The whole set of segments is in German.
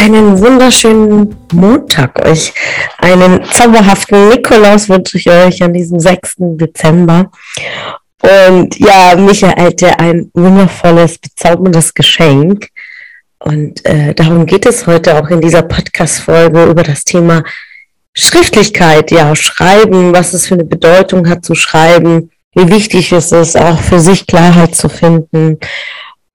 Einen wunderschönen Montag euch. Einen zauberhaften Nikolaus wünsche ich euch an diesem 6. Dezember. Und ja, mich ereilte ein wundervolles, bezauberndes Geschenk. Und äh, darum geht es heute auch in dieser Podcast-Folge über das Thema Schriftlichkeit. Ja, Schreiben, was es für eine Bedeutung hat zu schreiben, wie wichtig es ist, auch für sich Klarheit zu finden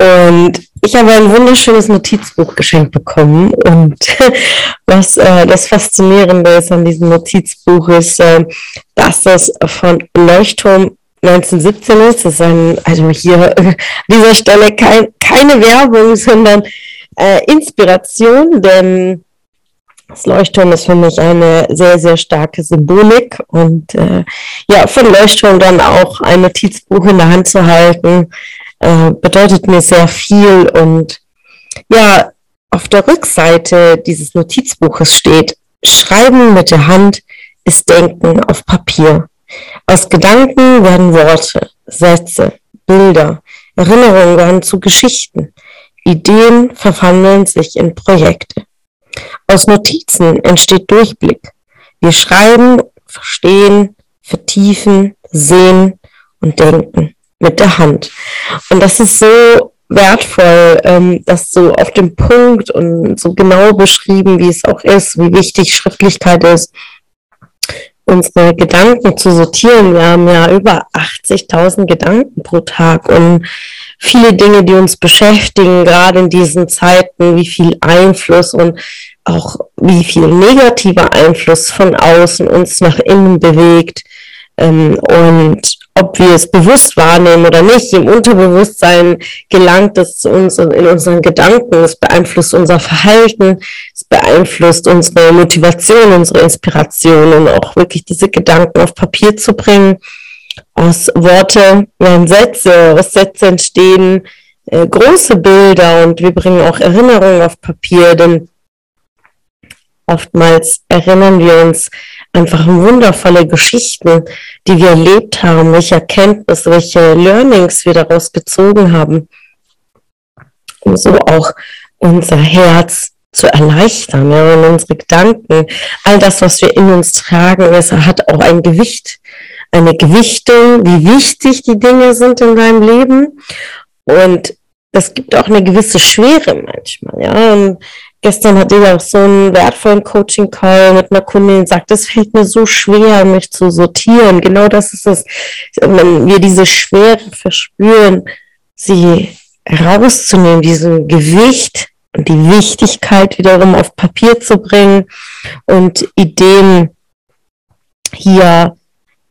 und ich habe ein wunderschönes Notizbuch geschenkt bekommen. Und was äh, das Faszinierende ist an diesem Notizbuch ist, äh, dass es von Leuchtturm 1917 ist. Das ist ein, also hier an dieser Stelle kein, keine Werbung, sondern äh, Inspiration, denn das Leuchtturm ist für mich eine sehr, sehr starke Symbolik und äh, ja, von Leuchtturm dann auch ein Notizbuch in der Hand zu halten, äh, bedeutet mir sehr viel. Und ja, auf der Rückseite dieses Notizbuches steht, Schreiben mit der Hand ist Denken auf Papier. Aus Gedanken werden Worte, Sätze, Bilder, Erinnerungen werden zu Geschichten. Ideen verwandeln sich in Projekte. Aus Notizen entsteht Durchblick. Wir schreiben, verstehen, vertiefen, sehen und denken mit der Hand. Und das ist so wertvoll, ähm, das so auf dem Punkt und so genau beschrieben, wie es auch ist, wie wichtig Schriftlichkeit ist, unsere Gedanken zu sortieren. Wir haben ja über 80.000 Gedanken pro Tag und viele Dinge, die uns beschäftigen, gerade in diesen Zeiten, wie viel Einfluss und auch wie viel negativer Einfluss von außen uns nach innen bewegt. Ähm, und ob wir es bewusst wahrnehmen oder nicht, im Unterbewusstsein gelangt es zu uns in unseren Gedanken. Es beeinflusst unser Verhalten, es beeinflusst unsere Motivation, unsere Inspiration und auch wirklich diese Gedanken auf Papier zu bringen. Aus Worte werden Sätze, aus Sätze entstehen äh, große Bilder und wir bringen auch Erinnerungen auf Papier, denn oftmals erinnern wir uns einfach wundervolle Geschichten, die wir erlebt haben, welche Erkenntnisse, welche Learnings wir daraus gezogen haben, um so auch unser Herz zu erleichtern ja, und unsere Gedanken, all das, was wir in uns tragen, es hat auch ein Gewicht, eine Gewichtung, wie wichtig die Dinge sind in deinem Leben und das gibt auch eine gewisse Schwere manchmal, ja. Und Gestern hatte ich auch so einen wertvollen Coaching-Call mit einer Kundin, die sagt, es fällt mir so schwer, mich zu sortieren. Genau das ist es. Wenn wir diese Schwere verspüren, sie rauszunehmen, diesen Gewicht und die Wichtigkeit wiederum auf Papier zu bringen und Ideen hier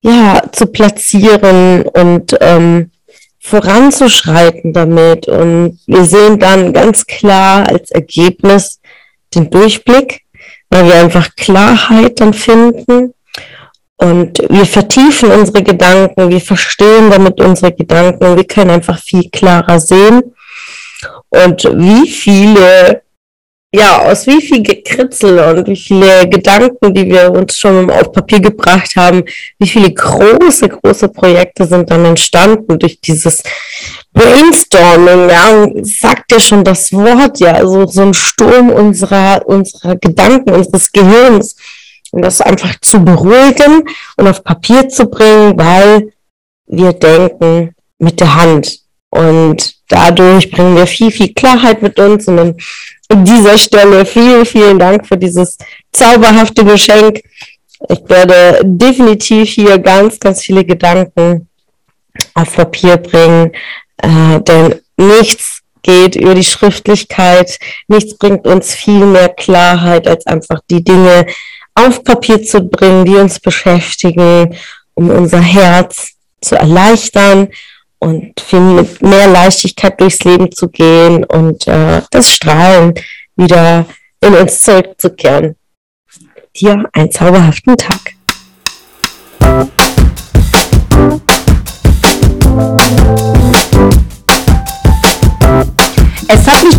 ja zu platzieren und ähm, voranzuschreiten damit. Und wir sehen dann ganz klar als Ergebnis den Durchblick, weil wir einfach Klarheit dann finden. Und wir vertiefen unsere Gedanken, wir verstehen damit unsere Gedanken, wir können einfach viel klarer sehen. Und wie viele ja, aus wie viel Gekritzel und wie viele Gedanken, die wir uns schon auf Papier gebracht haben, wie viele große, große Projekte sind dann entstanden durch dieses Brainstorming, ja, sagt ja schon das Wort, ja, also so ein Sturm unserer, unserer Gedanken, unseres Gehirns, und das einfach zu beruhigen und auf Papier zu bringen, weil wir denken mit der Hand. Und dadurch bringen wir viel, viel Klarheit mit uns und dann an dieser Stelle vielen, vielen Dank für dieses zauberhafte Geschenk. Ich werde definitiv hier ganz, ganz viele Gedanken auf Papier bringen, äh, denn nichts geht über die Schriftlichkeit, nichts bringt uns viel mehr Klarheit, als einfach die Dinge auf Papier zu bringen, die uns beschäftigen, um unser Herz zu erleichtern und viel mit mehr Leichtigkeit durchs Leben zu gehen und äh, das Strahlen wieder in uns zurückzukehren. Dir einen zauberhaften Tag.